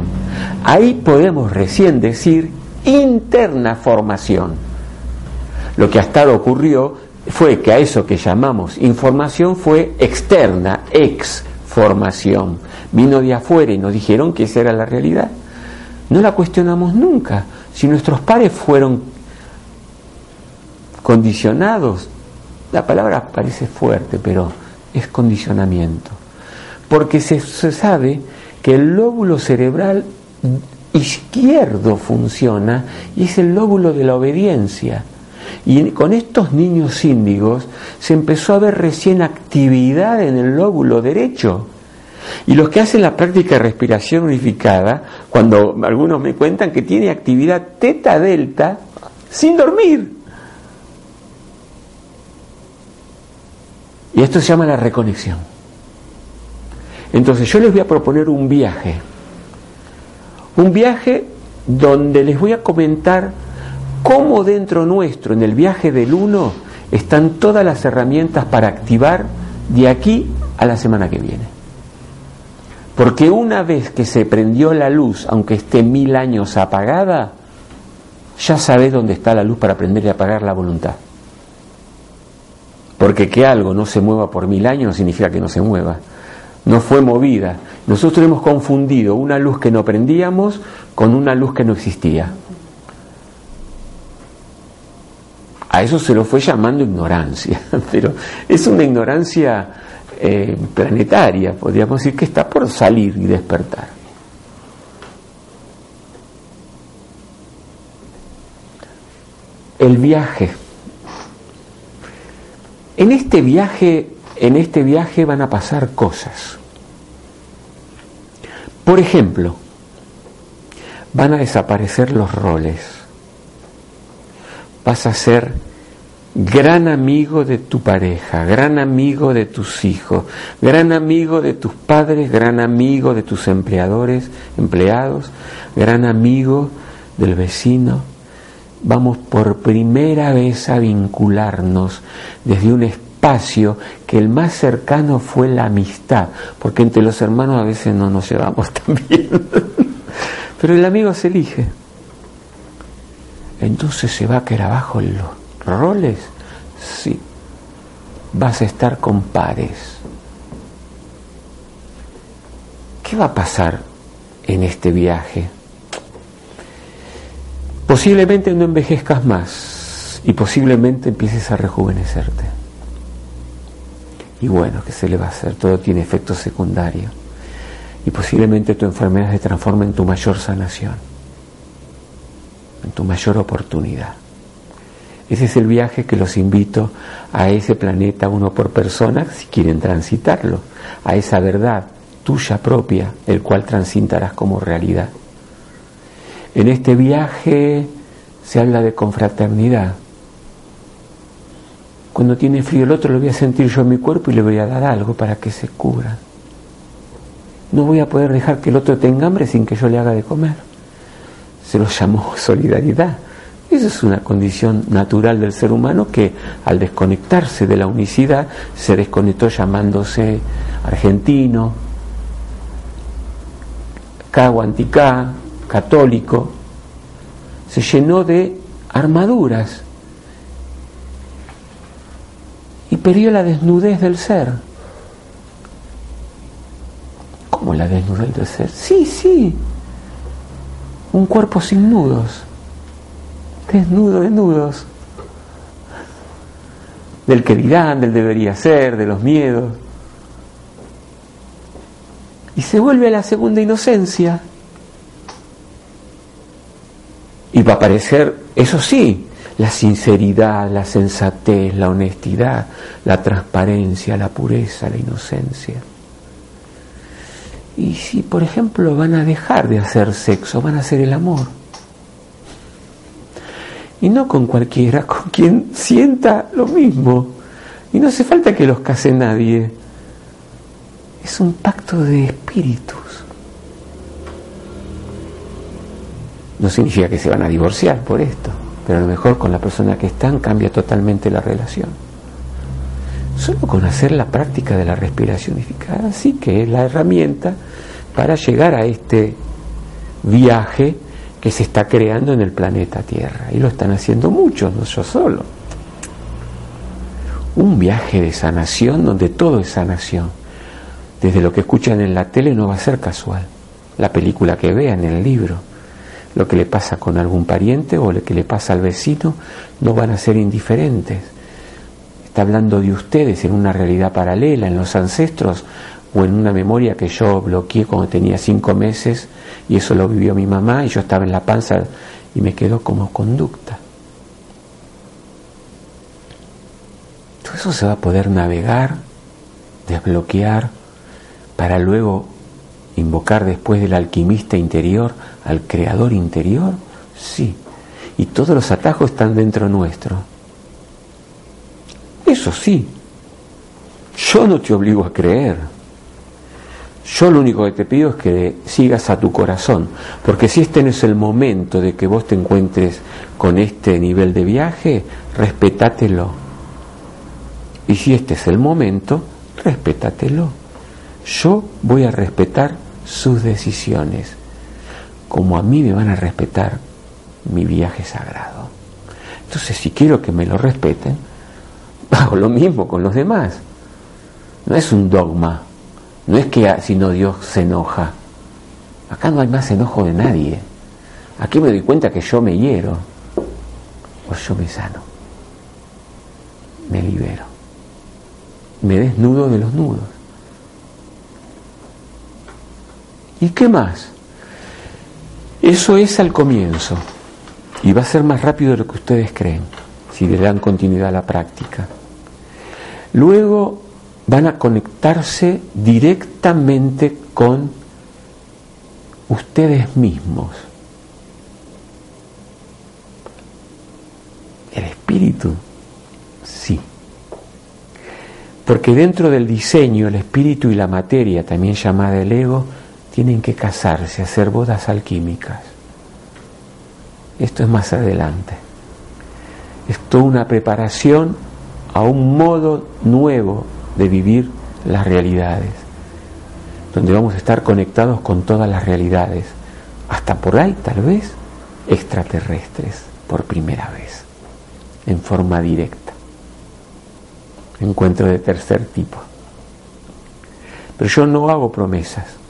Ahí podemos recién decir interna formación. Lo que hasta ahora ocurrió fue que a eso que llamamos información fue externa, ex formación. Vino de afuera y nos dijeron que esa era la realidad. No la cuestionamos nunca. Si nuestros padres fueron condicionados, la palabra parece fuerte, pero es condicionamiento. Porque se, sabe que el lóbulo cerebral izquierdo funciona y es el lóbulo de la obediencia. Y con estos niños índigos se empezó a ver recién actividad en el lóbulo derecho. Y los que hacen la práctica de respiración unificada, cuando algunos me cuentan que tiene actividad teta delta sin dormir. Y esto se llama la reconexión. Entonces yo les voy a proponer un viaje. Un viaje donde les voy a comentar cómo dentro nuestro, en el viaje del uno, están todas las herramientas para activar de aquí a la semana que viene. Porque una vez que se prendió la luz, aunque esté mil años apagada, ya sabes dónde está la luz para prender y apagar la voluntad. Porque que algo no se mueva por mil años no significa que no se mueva. No fue movida. Nosotros hemos confundido una luz que no prendíamos con una luz que no existía. A eso se lo fue llamando ignorancia, (laughs) pero es una ignorancia eh, planetaria, podríamos decir que está por salir y despertar. El viaje en este viaje, en este viaje van a pasar cosas. Por ejemplo, van a desaparecer los roles. Vas a ser gran amigo de tu pareja, gran amigo de tus hijos, gran amigo de tus padres, gran amigo de tus empleadores, empleados, gran amigo del vecino, vamos por primera vez a vincularnos desde un espacio que el más cercano fue la amistad, porque entre los hermanos a veces no nos llevamos (laughs) tan bien. Pero el amigo se elige. Entonces se va a quedar abajo los roles. Sí. Vas a estar con pares. ¿Qué va a pasar en este viaje? Posiblemente no envejezcas más y posiblemente empieces a rejuvenecerte. Y bueno, ¿qué se le va a hacer? Todo tiene efectos secundarios. Y posiblemente tu enfermedad se transforme en tu mayor sanación, en tu mayor oportunidad. Ese es el viaje que los invito a ese planeta uno por persona, si quieren transitarlo, a esa verdad tuya propia, el cual transitarás como realidad. En este viaje se habla de confraternidad. Cuando tiene frío el otro lo voy a sentir yo en mi cuerpo y le voy a dar algo para que se cubra. No voy a poder dejar que el otro tenga hambre sin que yo le haga de comer. Se lo llamó (laughs) solidaridad. Esa es una condición natural del ser humano que al desconectarse de la unicidad se desconectó llamándose argentino, caguanticá, católico, se llenó de armaduras y perdió la desnudez del ser. ¿Cómo la desnudez del ser? Sí, sí, un cuerpo sin nudos desnudo de nudos, del que dirán, del debería ser, de los miedos. Y se vuelve a la segunda inocencia. Y va a aparecer, eso sí, la sinceridad, la sensatez, la honestidad, la transparencia, la pureza, la inocencia. Y si, por ejemplo, van a dejar de hacer sexo, van a hacer el amor. Y no con cualquiera, (laughs) con quien sienta lo mismo. Y no hace falta que los case nadie. Es un pacto de espíritus. No significa que se van a divorciar por esto, pero a lo mejor con la persona que están cambia totalmente la relación. Solo con hacer la práctica de la respiración eficaz, sí que es la herramienta para llegar a este viaje que se está creando en el planeta Tierra. Y lo están haciendo muchos, no yo solo. Un viaje de sanación donde todo es sanación. Desde lo que escuchan en la tele no va a ser casual. La película que vean, el libro, lo que le pasa con algún pariente o lo que le pasa al vecino, no van a ser indiferentes. Está hablando de ustedes en una realidad paralela, en los ancestros o en una memoria que yo bloqueé cuando tenía cinco meses y eso lo vivió mi mamá y yo estaba en la panza y me quedó como conducta. Todo eso se va a poder navegar, desbloquear, para luego invocar después del alquimista interior al creador interior, sí. Y todos los atajos están dentro nuestro. Eso sí, yo no te obligo a creer. Yo lo único que te pido es que sigas a tu corazón, porque si este no es el momento de que vos te encuentres con este nivel de viaje, respétatelo. Y si este es el momento, respétatelo. Yo voy a respetar sus decisiones, como a mí me van a respetar mi viaje sagrado. Entonces, si quiero que me lo respeten, (laughs) hago lo mismo con los demás. No es un dogma, no es que si no Dios se enoja. Acá no hay más enojo de nadie. Aquí me doy cuenta que yo me hiero o yo me sano. Me libero. Me desnudo de los nudos. ¿Y qué más? Eso es al comienzo. Y va a ser más rápido de lo que ustedes creen, si le dan continuidad a la práctica. Luego van a conectarse directamente con ustedes mismos. El espíritu, sí. Porque dentro del diseño, el espíritu y la materia, también llamada el ego, tienen que casarse, hacer bodas alquímicas. Esto es más adelante. Es toda una preparación a un modo nuevo de vivir las realidades, donde vamos a estar conectados con todas las realidades, hasta por ahí tal vez extraterrestres por primera vez, en forma directa. Encuentro de tercer tipo. Pero yo no hago promesas,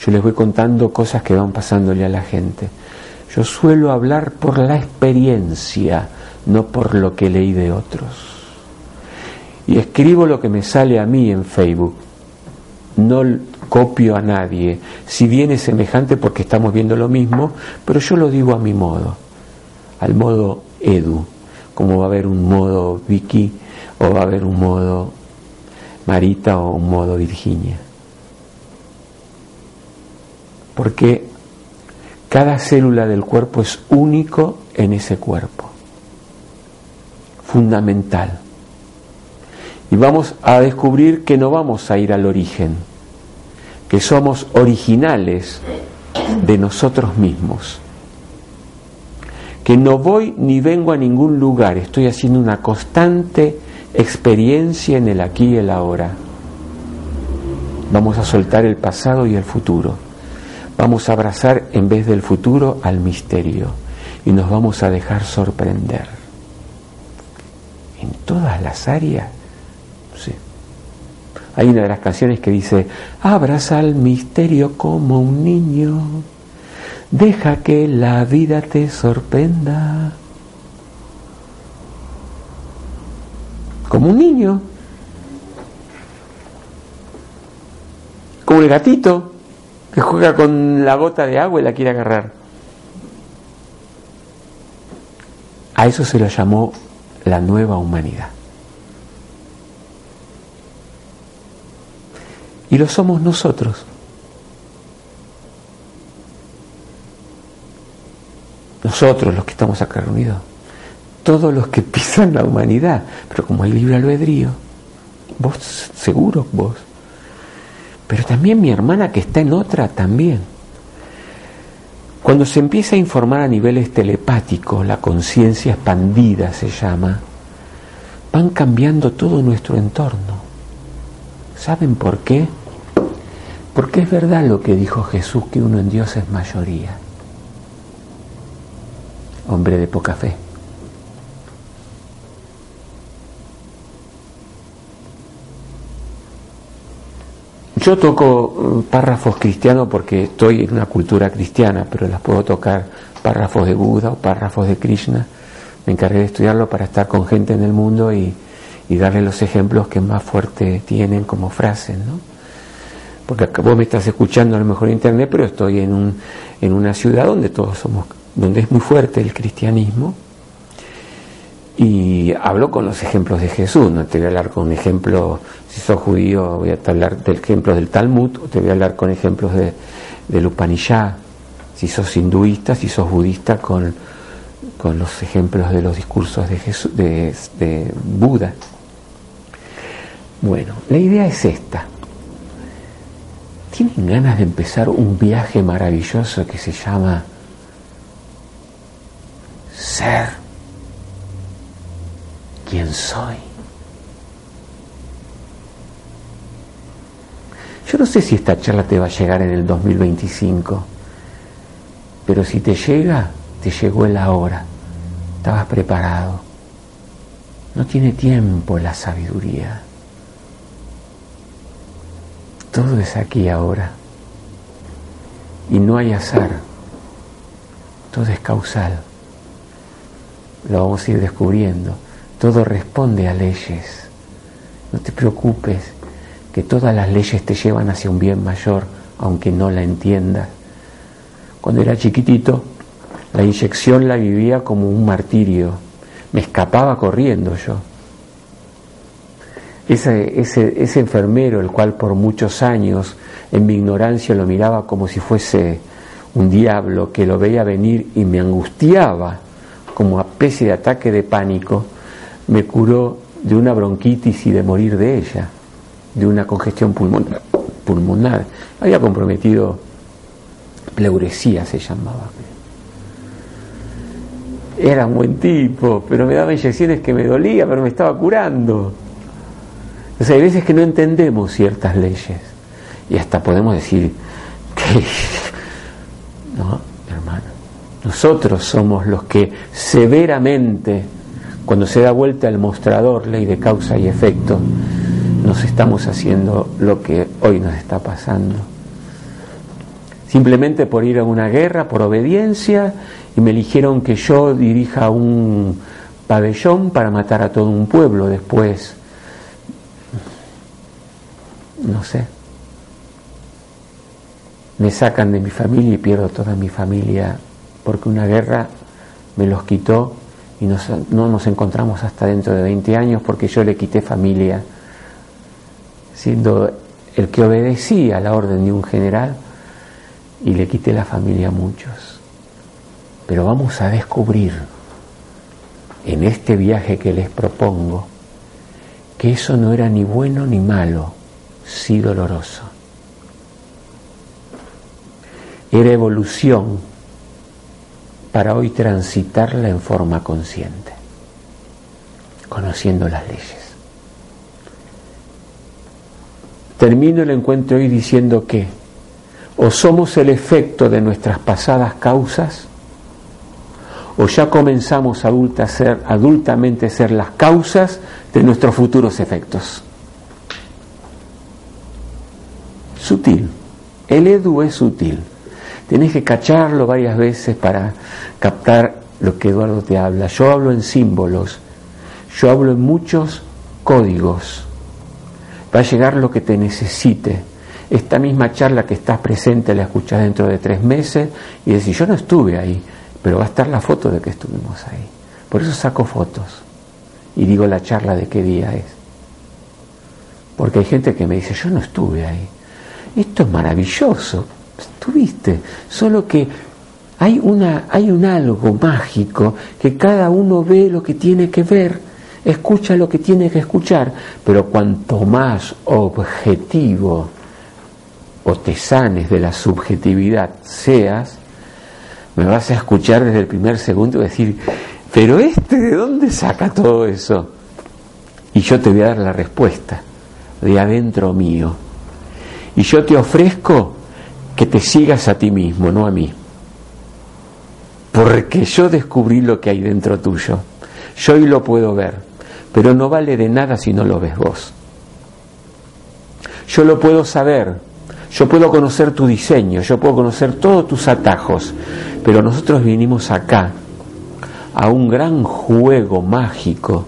yo les voy contando cosas que van pasándole a la gente. Yo suelo hablar por la experiencia, no por lo que leí de otros. Y escribo lo que me sale a mí en Facebook. No copio a nadie, si bien es semejante porque estamos viendo lo mismo, pero yo lo digo a mi modo, al modo Edu, como va a haber un modo Vicky o va a haber un modo Marita o un modo Virginia. Porque cada célula del cuerpo es único en ese cuerpo, fundamental. Y vamos a descubrir que no vamos a ir al origen, que somos originales de nosotros mismos, que no voy ni vengo a ningún lugar, estoy haciendo una constante experiencia en el aquí y el ahora. Vamos a soltar el pasado y el futuro. Vamos a abrazar en vez del futuro al misterio y nos vamos a dejar sorprender. En todas las áreas hay una de las canciones que dice, abraza al misterio como un niño, deja que la vida te sorprenda. Como un niño, como el gatito que juega con la gota de agua y la quiere agarrar. A eso se lo llamó la nueva humanidad. Y lo somos nosotros. Nosotros los que estamos acá reunidos. Todos los que (laughs) pisan la humanidad. Pero como el libre albedrío. Vos, seguro vos. Pero también mi hermana que está en otra también. Cuando se empieza a informar a niveles telepáticos, la conciencia expandida se llama, van cambiando todo nuestro entorno. ¿Saben por qué? Porque es verdad lo que dijo Jesús, que uno en Dios es mayoría. Hombre de poca fe. Yo toco mm, párrafos cristianos porque estoy en una cultura cristiana, pero las puedo tocar párrafos de Buda o párrafos de Krishna. Me encargué de estudiarlo para estar con gente en el mundo y, y darle los ejemplos que más fuerte tienen como frases, ¿no? Porque vos me estás escuchando a lo mejor en internet, pero estoy en, un, en una ciudad donde todos somos, donde es muy fuerte el cristianismo. Y hablo con los ejemplos de Jesús, no te voy a hablar con ejemplos, si sos judío voy a hablar de ejemplos del Talmud, te voy a hablar con ejemplos de, del Upanishad, si sos hinduista, si sos budista, con, con los ejemplos de los discursos de, Jesús, de, de Buda. Bueno, la idea es esta. ¿Tienen ganas de empezar un viaje maravilloso que se llama ser quien soy? Yo no sé si esta charla te va a llegar en el 2025, pero si te llega, te llegó el ahora. Estabas preparado. No tiene tiempo la sabiduría. Todo es aquí ahora. Y no hay azar. Todo es causal. Lo vamos a ir descubriendo. Todo responde a leyes. No te preocupes, que todas las leyes te llevan hacia un bien mayor, aunque no la entiendas. Cuando era chiquitito, la inyección la vivía como un martirio. Me escapaba corriendo yo ese, ese, ese enfermero, el cual por muchos años en mi ignorancia lo miraba como si fuese un diablo que lo veía venir y me angustiaba como a especie de ataque de pánico, me curó de una bronquitis y de morir de ella, de una congestión pulmonar. Había comprometido pleuresía, se llamaba. Era un buen tipo, pero me daba inyecciones que me dolía, pero me estaba curando. Entonces hay veces que no entendemos ciertas leyes y hasta podemos decir que, (laughs) no, hermano, nosotros somos los que severamente, cuando se da vuelta el mostrador, ley de causa y efecto, nos estamos haciendo lo que hoy nos está pasando. simplemente por ir a una guerra, por obediencia, y me eligieron que yo dirija un pabellón para matar a todo un pueblo después. No sé. Me sacan de mi familia y pierdo toda mi familia porque una guerra me los quitó y no nos encontramos hasta dentro de 20 años porque yo le quité familia, siendo el que obedecía la orden de un general y le quité la familia a muchos. Pero vamos a descubrir en este viaje que les propongo que eso no era ni bueno ni malo, sí doloroso. Era evolución para hoy transitarla en forma consciente, conociendo las leyes. Termino el encuentro hoy diciendo que o somos el efecto de nuestras pasadas causas, o ya comenzamos adulta a ser, adultamente a ser las causas de nuestros futuros efectos. Sutil. El edu es sutil. Tenés que cacharlo varias veces para captar lo que Eduardo te habla. Yo hablo en símbolos, yo hablo en muchos códigos. Va a llegar lo que te necesite. Esta misma charla que estás presente la escuchas dentro de tres meses y decís, yo no estuve ahí, pero va a estar la foto de que estuvimos ahí. Por eso saco fotos y digo la charla de qué día es. Porque hay gente que me dice, yo no estuve ahí. Esto es maravilloso, estuviste, solo que hay, una, hay un algo mágico que cada uno ve lo que tiene que ver, escucha lo que tiene que escuchar, pero cuanto más objetivo o te sanes de la subjetividad seas, me vas a escuchar desde el primer segundo y decir, pero este de dónde saca todo eso? Y yo te voy a dar la respuesta de adentro mío. Y yo te ofrezco que te sigas a ti mismo, no a mí. Porque yo descubrí lo que hay dentro tuyo. Yo hoy lo puedo ver, pero no vale de nada si no lo ves vos. Yo lo puedo saber, yo puedo conocer tu diseño, yo puedo conocer todos tus atajos, pero nosotros vinimos acá a un gran juego mágico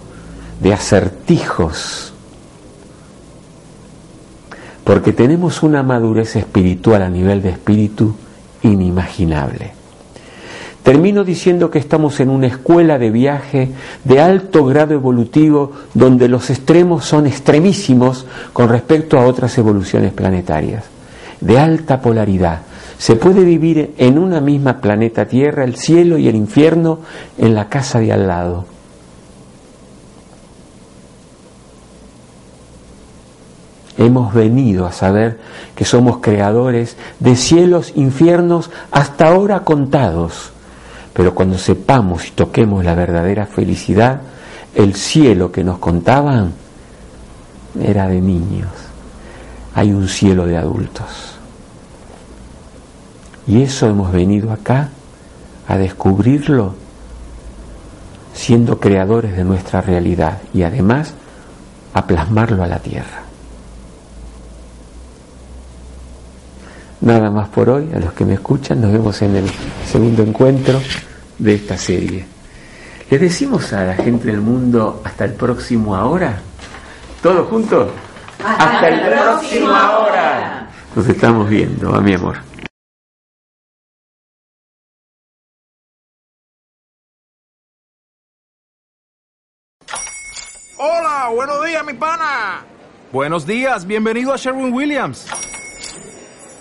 de acertijos porque tenemos una madurez espiritual a nivel de espíritu inimaginable. Termino diciendo que estamos en una escuela de viaje de alto grado evolutivo donde los extremos son extremísimos con respecto a otras evoluciones planetarias, de alta polaridad. Se puede vivir en una misma planeta Tierra, el cielo y el infierno, en la casa de al lado. hemos venido a saber que somos creadores de cielos, infiernos, hasta ahora contados. Pero cuando sepamos y toquemos la verdadera felicidad, el cielo que nos contaban era de niños. Hay un cielo de adultos. Y eso hemos venido acá a descubrirlo siendo creadores de nuestra realidad y además a plasmarlo a la tierra. Nada más por hoy, a los que me escuchan, nos vemos en el segundo encuentro de esta serie. ¿Le decimos a la gente del mundo hasta el próximo ahora? ¿Todos juntos? Hasta, el próximo ahora. Nos estamos viendo, a mi amor. Hola, buenos días, mi pana. Buenos días, bienvenido a Sherwin Williams.